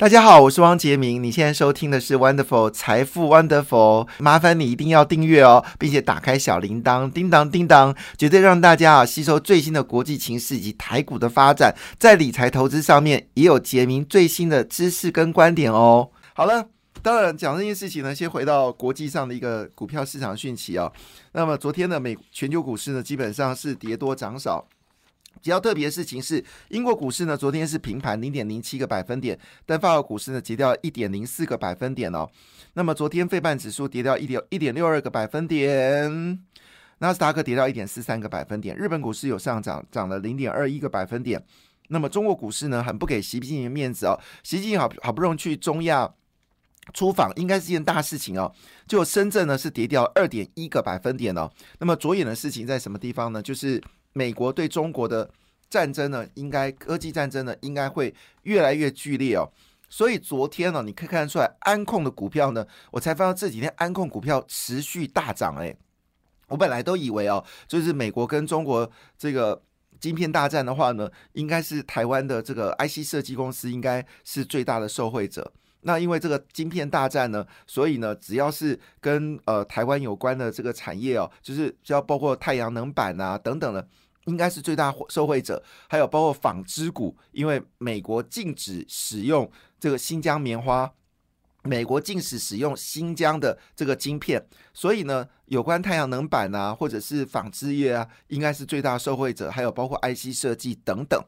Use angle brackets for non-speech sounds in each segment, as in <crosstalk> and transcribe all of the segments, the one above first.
大家好，我是汪杰明。你现在收听的是 Wonderful 财富 Wonderful，麻烦你一定要订阅哦，并且打开小铃铛，叮当叮当，绝对让大家啊吸收最新的国际情势以及台股的发展，在理财投资上面也有杰明最新的知识跟观点哦。好了，当然讲这件事情呢，先回到国际上的一个股票市场讯息哦。那么昨天的美全球股市呢，基本上是跌多涨少。比较特别的事情是，英国股市呢昨天是平盘零点零七个百分点，但法国股市呢跌掉一点零四个百分点哦。那么昨天费半指数跌掉一点一点六二个百分点，纳斯达克跌掉一点四三个百分点，日本股市有上涨，涨了零点二一个百分点。那么中国股市呢，很不给习近平面子哦，习近平好好不容易去中亚出访，应该是件大事情哦。就深圳呢是跌掉二点一个百分点哦。那么着眼的事情在什么地方呢？就是美国对中国的战争呢，应该科技战争呢，应该会越来越剧烈哦。所以昨天呢，你可以看得出来，安控的股票呢，我才发现这几天安控股票持续大涨。诶，我本来都以为哦，就是美国跟中国这个晶片大战的话呢，应该是台湾的这个 IC 设计公司应该是最大的受惠者。那因为这个晶片大战呢，所以呢，只要是跟呃台湾有关的这个产业哦，就是就要包括太阳能板啊等等的，应该是最大受惠者。还有包括纺织股，因为美国禁止使用这个新疆棉花，美国禁止使用新疆的这个晶片，所以呢，有关太阳能板啊，或者是纺织业啊，应该是最大受惠者。还有包括 IC 设计等等。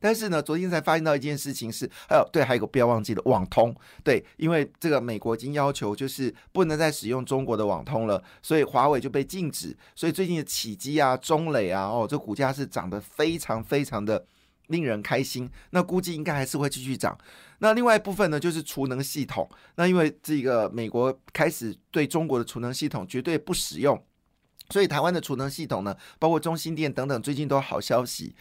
但是呢，昨天才发现到一件事情是，还有对，还有一个不要忘记的网通，对，因为这个美国已经要求就是不能再使用中国的网通了，所以华为就被禁止。所以最近的起基啊、中磊啊，哦，这股价是涨得非常非常的令人开心。那估计应该还是会继续涨。那另外一部分呢，就是储能系统。那因为这个美国开始对中国的储能系统绝对不使用，所以台湾的储能系统呢，包括中心电等等，最近都好消息。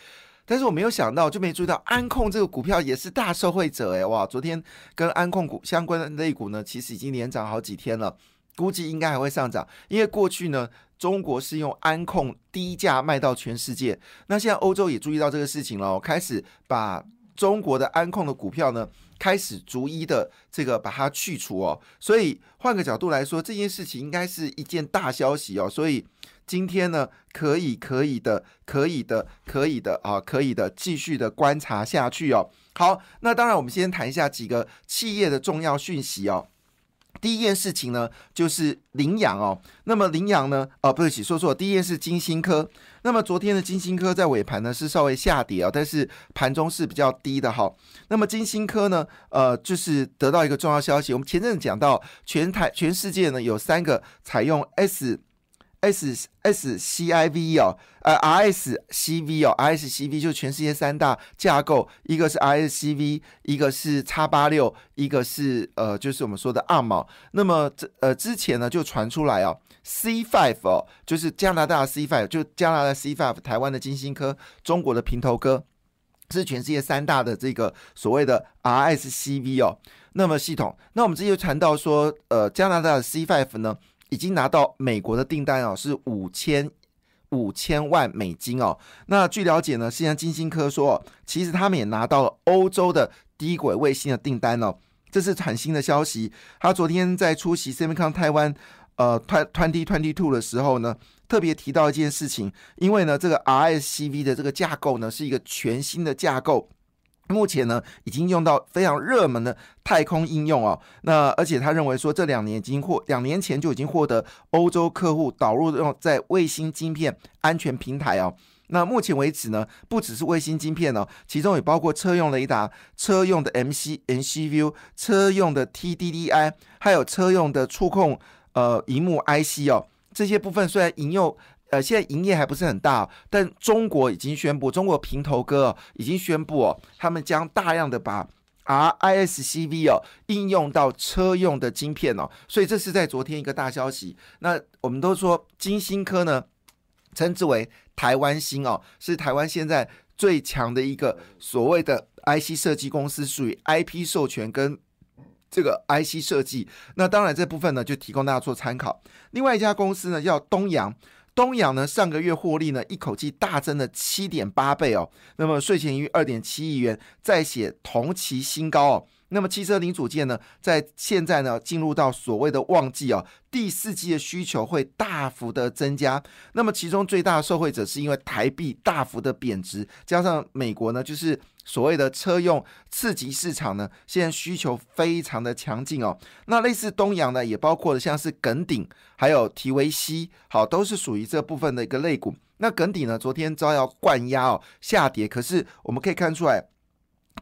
但是我没有想到，就没注意到安控这个股票也是大受惠者哎哇！昨天跟安控股相关的类股呢，其实已经连涨好几天了，估计应该还会上涨。因为过去呢，中国是用安控低价卖到全世界，那现在欧洲也注意到这个事情了，开始把中国的安控的股票呢，开始逐一的这个把它去除哦。所以换个角度来说，这件事情应该是一件大消息哦。所以。今天呢，可以可以的，可以的，可以的啊，可以的，继续的观察下去哦。好，那当然，我们先谈一下几个企业的重要讯息哦。第一件事情呢，就是羚羊哦。那么羚羊呢，哦，不起，说错，第一件是金星科。那么昨天的金星科在尾盘呢是稍微下跌啊，但是盘中是比较低的哈。那么金星科呢，呃，就是得到一个重要消息，我们前阵子讲到，全台全世界呢有三个采用 S。S S C I V 哦，呃 R S C V 哦，R S C V 就全世界三大架构，一个是 R S C V，一个是叉八六，一个是呃，就是我们说的 ARM。那么这呃之前呢就传出来哦，C Five 哦，就是加拿大 C Five，就加拿大 C Five，台湾的金星科，中国的平头哥，是全世界三大的这个所谓的 R S C V 哦。那么系统，那我们之前传到说，呃，加拿大的 C Five 呢？已经拿到美国的订单哦，是五千五千万美金哦。那据了解呢，现在金星科说，其实他们也拿到了欧洲的低轨卫星的订单哦，这是很新的消息。他昨天在出席 Semicon 台湾呃 twenty twenty two 的时候呢，特别提到一件事情，因为呢，这个 RSCV 的这个架构呢，是一个全新的架构。目前呢，已经用到非常热门的太空应用哦。那而且他认为说，这两年已经获两年前就已经获得欧洲客户导入用在卫星晶片安全平台哦。那目前为止呢，不只是卫星晶片哦，其中也包括车用雷达、车用的 MC MCU、车用的 TDDI，还有车用的触控呃荧幕 IC 哦。这些部分虽然引用。呃，现在营业还不是很大，但中国已经宣布，中国平头哥已经宣布哦，他们将大量的把 RISC-V 哦应用到车用的晶片哦，所以这是在昨天一个大消息。那我们都说金星科呢，称之为台湾星哦，是台湾现在最强的一个所谓的 IC 设计公司，属于 IP 授权跟这个 IC 设计。那当然这部分呢，就提供大家做参考。另外一家公司呢，叫东阳。东阳呢，上个月获利呢，一口气大增了七点八倍哦。那么税前盈余二点七亿元，再写同期新高哦。那么汽车零组件呢，在现在呢进入到所谓的旺季哦，第四季的需求会大幅的增加。那么其中最大的受惠者是因为台币大幅的贬值，加上美国呢就是所谓的车用刺激市场呢，现在需求非常的强劲哦。那类似东洋呢，也包括了像是耿鼎还有提维西，好都是属于这部分的一个类股。那耿鼎呢，昨天遭要灌压哦下跌，可是我们可以看出来。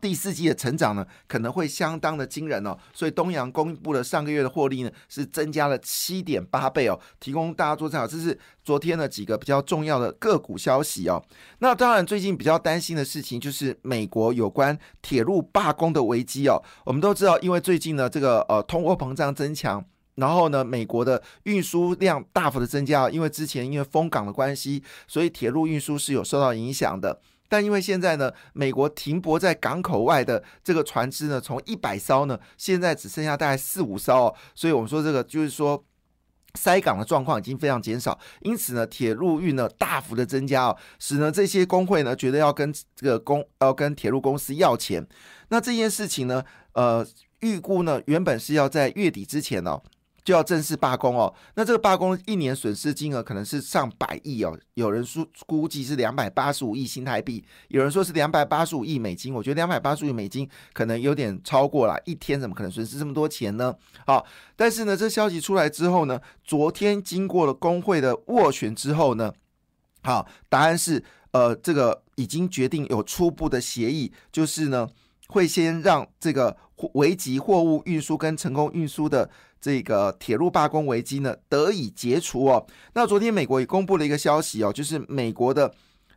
第四季的成长呢，可能会相当的惊人哦，所以东阳公布了上个月的获利呢，是增加了七点八倍哦，提供大家做参考。这是昨天的几个比较重要的个股消息哦。那当然，最近比较担心的事情就是美国有关铁路罢工的危机哦。我们都知道，因为最近呢，这个呃通货膨胀增强，然后呢，美国的运输量大幅的增加，因为之前因为封港的关系，所以铁路运输是有受到影响的。但因为现在呢，美国停泊在港口外的这个船只呢，从一百艘呢，现在只剩下大概四五艘，哦所以我们说这个就是说塞港的状况已经非常减少，因此呢，铁路运呢大幅的增加哦，使呢这些工会呢觉得要跟这个公要跟铁路公司要钱，那这件事情呢，呃，预估呢原本是要在月底之前呢。就要正式罢工哦，那这个罢工一年损失金额可能是上百亿哦，有人说估计是两百八十五亿新台币，有人说是两百八十五亿美金，我觉得两百八十五亿美金可能有点超过了，一天怎么可能损失这么多钱呢？好，但是呢，这消息出来之后呢，昨天经过了工会的斡旋之后呢，好，答案是呃，这个已经决定有初步的协议，就是呢。会先让这个危及货物运输跟成功运输的这个铁路罢工危机呢得以解除哦。那昨天美国也公布了一个消息哦，就是美国的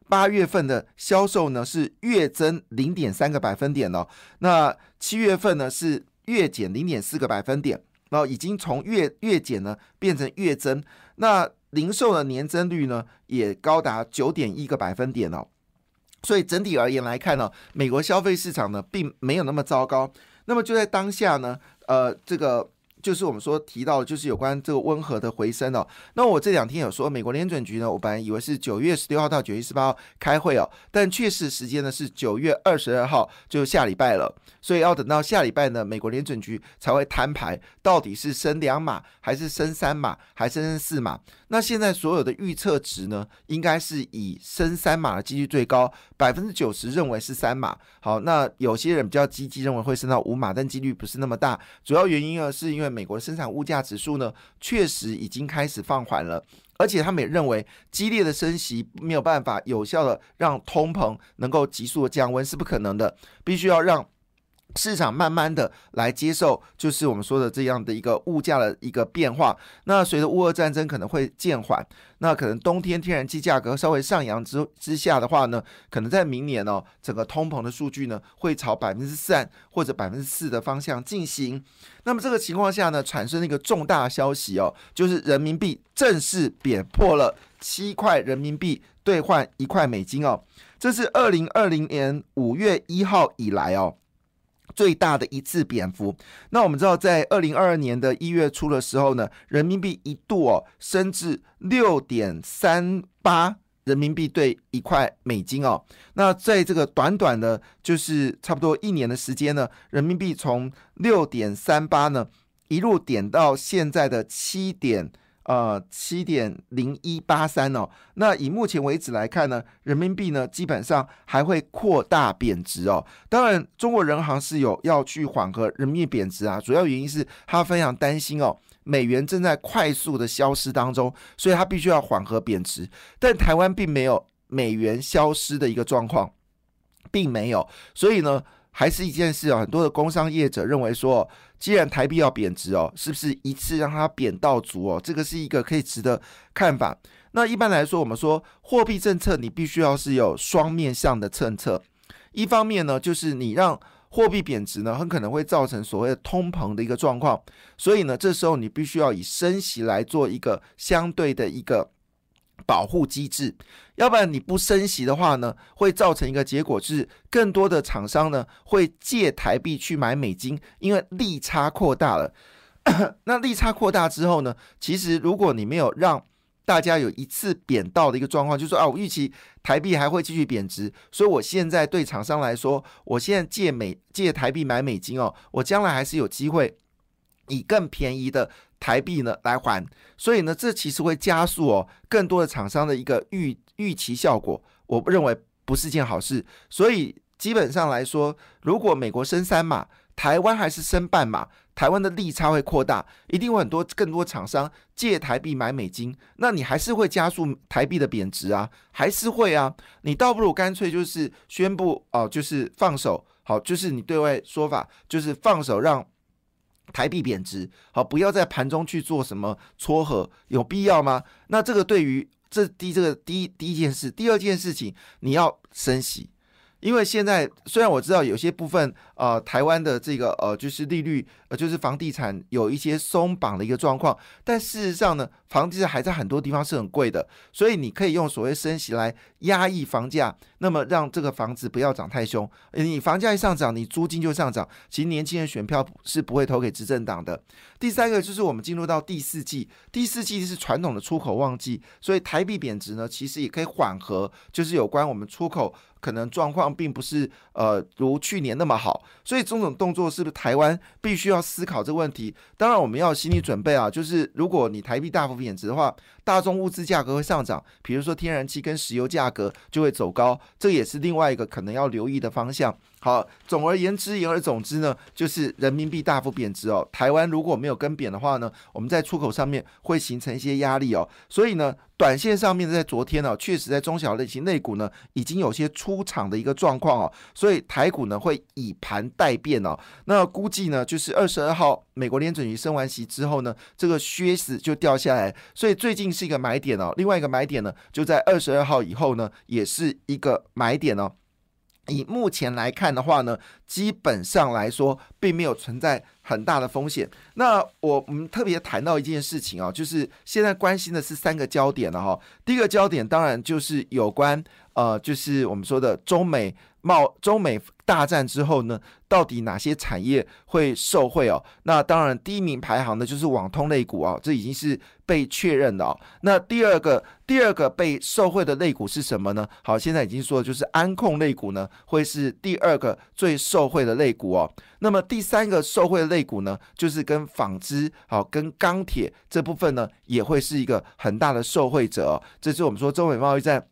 八月份的销售呢是月增零点三个百分点哦，那七月份呢是月减零点四个百分点，然后已经从月月减呢变成月增。那零售的年增率呢也高达九点一个百分点哦。所以整体而言来看呢，美国消费市场呢并没有那么糟糕。那么就在当下呢，呃，这个。就是我们说提到的，就是有关这个温和的回升哦。那我这两天有说，美国联准局呢，我本来以为是九月十六号到九月十八号开会哦，但确实时间呢是九月二十二号，就下礼拜了。所以要等到下礼拜呢，美国联准局才会摊牌，到底是升两码，还是升三码，还是升四码？那现在所有的预测值呢，应该是以升三码的几率最高，百分之九十认为是三码。好，那有些人比较积极，认为会升到五码，但几率不是那么大。主要原因呢，是因为美国的生产物价指数呢，确实已经开始放缓了，而且他们也认为激烈的升息没有办法有效的让通膨能够急速的降温是不可能的，必须要让。市场慢慢的来接受，就是我们说的这样的一个物价的一个变化。那随着乌俄战争可能会渐缓，那可能冬天天然气价格稍微上扬之之下的话呢，可能在明年哦，整个通膨的数据呢会朝百分之三或者百分之四的方向进行。那么这个情况下呢，产生了一个重大消息哦，就是人民币正式贬破了七块人民币兑换一块美金哦，这是二零二零年五月一号以来哦。最大的一次贬幅。那我们知道，在二零二二年的一月初的时候呢，人民币一度哦升至六点三八人民币兑一块美金哦。那在这个短短的，就是差不多一年的时间呢，人民币从六点三八呢一路点到现在的七点。呃，七点零一八三哦。那以目前为止来看呢，人民币呢基本上还会扩大贬值哦。当然，中国人行是有要去缓和人民币贬值啊，主要原因是他非常担心哦，美元正在快速的消失当中，所以他必须要缓和贬值。但台湾并没有美元消失的一个状况，并没有，所以呢。还是一件事哦，很多的工商业者认为说，既然台币要贬值哦，是不是一次让它贬到足哦？这个是一个可以值得看法。那一般来说，我们说货币政策，你必须要是有双面向的政策。一方面呢，就是你让货币贬值呢，很可能会造成所谓的通膨的一个状况，所以呢，这时候你必须要以升息来做一个相对的一个。保护机制，要不然你不升息的话呢，会造成一个结果，就是更多的厂商呢会借台币去买美金，因为利差扩大了。<coughs> 那利差扩大之后呢，其实如果你没有让大家有一次贬到的一个状况，就是说啊，我预期台币还会继续贬值，所以我现在对厂商来说，我现在借美借台币买美金哦，我将来还是有机会以更便宜的台币呢来还，所以呢，这其实会加速哦更多的厂商的一个预预期效果，我认为不是件好事，所以基本上来说，如果美国升三码。台湾还是升半码，台湾的利差会扩大，一定会很多更多厂商借台币买美金，那你还是会加速台币的贬值啊，还是会啊，你倒不如干脆就是宣布哦，就是放手，好，就是你对外说法就是放手让台币贬值，好，不要在盘中去做什么撮合，有必要吗？那这个对于这第这个第一第一件事，第二件事情你要升息。因为现在虽然我知道有些部分呃台湾的这个呃就是利率呃就是房地产有一些松绑的一个状况，但事实上呢，房地产还在很多地方是很贵的，所以你可以用所谓升息来压抑房价，那么让这个房子不要涨太凶。你房价一上涨，你租金就上涨，其实年轻人选票是不会投给执政党的。第三个就是我们进入到第四季，第四季是传统的出口旺季，所以台币贬值呢，其实也可以缓和，就是有关我们出口。可能状况并不是呃如去年那么好，所以这种动作是不是台湾必须要思考这个问题？当然我们要心理准备啊，就是如果你台币大幅贬值的话，大宗物资价格会上涨，比如说天然气跟石油价格就会走高，这也是另外一个可能要留意的方向。好，总而言之，言而总之呢，就是人民币大幅贬值哦。台湾如果没有跟贬的话呢，我们在出口上面会形成一些压力哦。所以呢，短线上面在昨天呢，确实在中小类型类股呢，已经有些出场的一个状况哦。所以台股呢会以盘待变哦。那估计呢，就是二十二号美国联准局升完息之后呢，这个靴子就掉下来，所以最近是一个买点哦。另外一个买点呢，就在二十二号以后呢，也是一个买点哦。以目前来看的话呢，基本上来说并没有存在很大的风险。那我们特别谈到一件事情啊，就是现在关心的是三个焦点了哈。第一个焦点当然就是有关呃，就是我们说的中美。贸中美大战之后呢，到底哪些产业会受惠哦？那当然，第一名排行的就是网通类股啊，这已经是被确认的哦。那第二个，第二个被受惠的类股是什么呢？好，现在已经说就是安控类股呢，会是第二个最受惠的类股哦。那么第三个受惠的类股呢，就是跟纺织好、跟钢铁这部分呢，也会是一个很大的受惠者哦。这是我们说中美贸易战。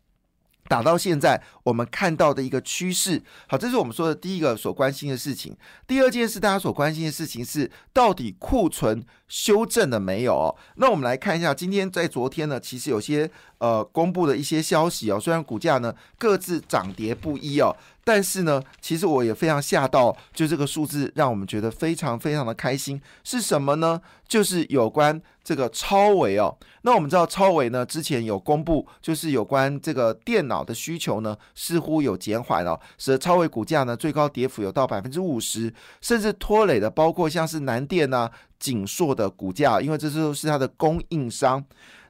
打到现在，我们看到的一个趋势，好，这是我们说的第一个所关心的事情。第二件事，大家所关心的事情是，到底库存修正了没有？那我们来看一下，今天在昨天呢，其实有些呃公布的一些消息哦，虽然股价呢各自涨跌不一哦。但是呢，其实我也非常吓到，就这个数字让我们觉得非常非常的开心。是什么呢？就是有关这个超维哦。那我们知道超维呢，之前有公布，就是有关这个电脑的需求呢，似乎有减缓了，使得超维股价呢最高跌幅有到百分之五十，甚至拖累的包括像是南电啊、景硕的股价，因为这都是它的供应商。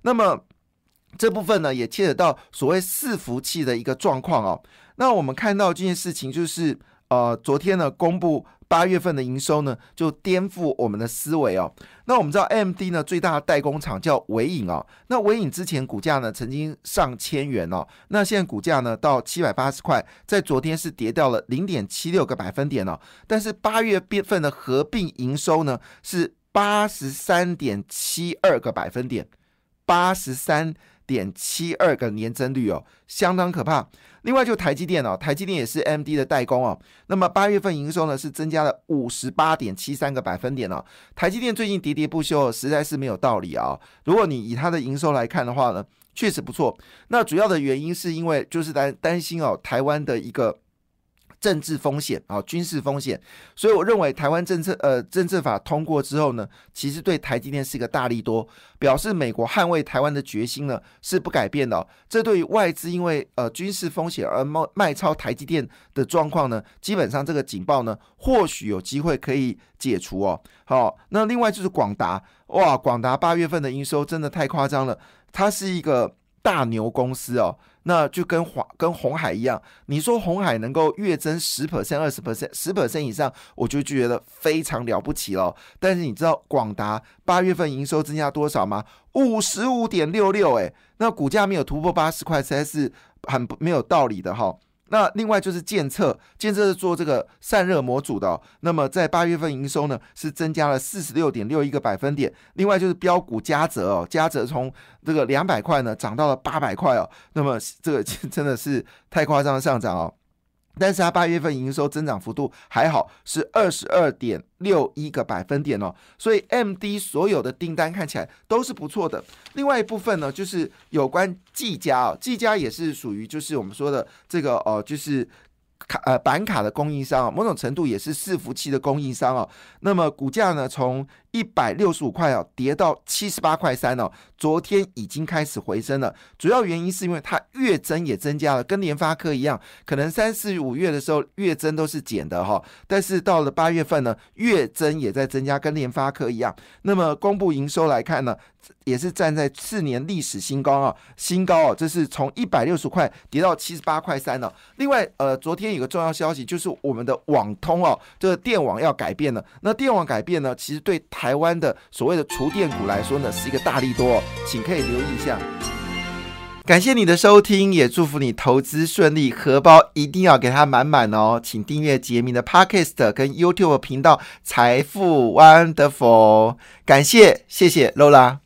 那么这部分呢，也牵扯到所谓伺服器的一个状况哦。那我们看到这件事情，就是呃，昨天呢公布八月份的营收呢，就颠覆我们的思维哦。那我们知道 M D 呢最大的代工厂叫伟影哦。那伟影之前股价呢曾经上千元哦，那现在股价呢到七百八十块，在昨天是跌掉了零点七六个百分点哦。但是八月份的合并营收呢是八十三点七二个百分点，八十三。点七二个年增率哦，相当可怕。另外就台积电哦，台积电也是 M D 的代工哦。那么八月份营收呢是增加了五十八点七三个百分点哦。台积电最近喋喋不休，实在是没有道理啊。如果你以它的营收来看的话呢，确实不错。那主要的原因是因为就是担担心哦，台湾的一个。政治风险啊，军事风险，所以我认为台湾政策呃政策法通过之后呢，其实对台积电是一个大力多，表示美国捍卫台湾的决心呢是不改变的。这对于外资因为呃军事风险而卖卖超台积电的状况呢，基本上这个警报呢或许有机会可以解除哦。好，那另外就是广达，哇，广达八月份的营收真的太夸张了，它是一个大牛公司哦。那就跟华跟红海一样，你说红海能够月增十 percent、二十 percent、十 percent 以上，我就觉得非常了不起了。但是你知道广达八月份营收增加多少吗？五十五点六六，哎，那股价没有突破八十块，实在是很没有道理的哈。那另外就是建测，建测是做这个散热模组的，那么在八月份营收呢是增加了四十六点六一个百分点。另外就是标股嘉泽哦，嘉泽从这个两百块呢涨到了八百块哦，那么这个 <laughs> 真的是太夸张的上涨哦。但是它八月份营收增长幅度还好，是二十二点六一个百分点哦，所以 M D 所有的订单看起来都是不错的。另外一部分呢，就是有关技嘉哦，技嘉也是属于就是我们说的这个呃，就是卡呃板卡的供应商，某种程度也是伺服器的供应商哦。那么股价呢，从一百六十五块哦，跌到七十八块三哦。昨天已经开始回升了，主要原因是因为它月增也增加了，跟联发科一样，可能三四五月的时候月增都是减的哈，但是到了八月份呢，月增也在增加，跟联发科一样。那么公布营收来看呢，也是站在四年历史新高啊，新高哦，这是从一百六十块跌到七十八块三了。另外，呃，昨天有个重要消息就是我们的网通哦，这个电网要改变了。那电网改变呢，其实对台湾的所谓的厨电股来说呢，是一个大力多。请可以留意一下。感谢你的收听，也祝福你投资顺利，荷包一定要给它满满哦。请订阅杰明的 Podcast 跟 YouTube 频道《财富 Wonderful》。感谢，谢谢 Lola。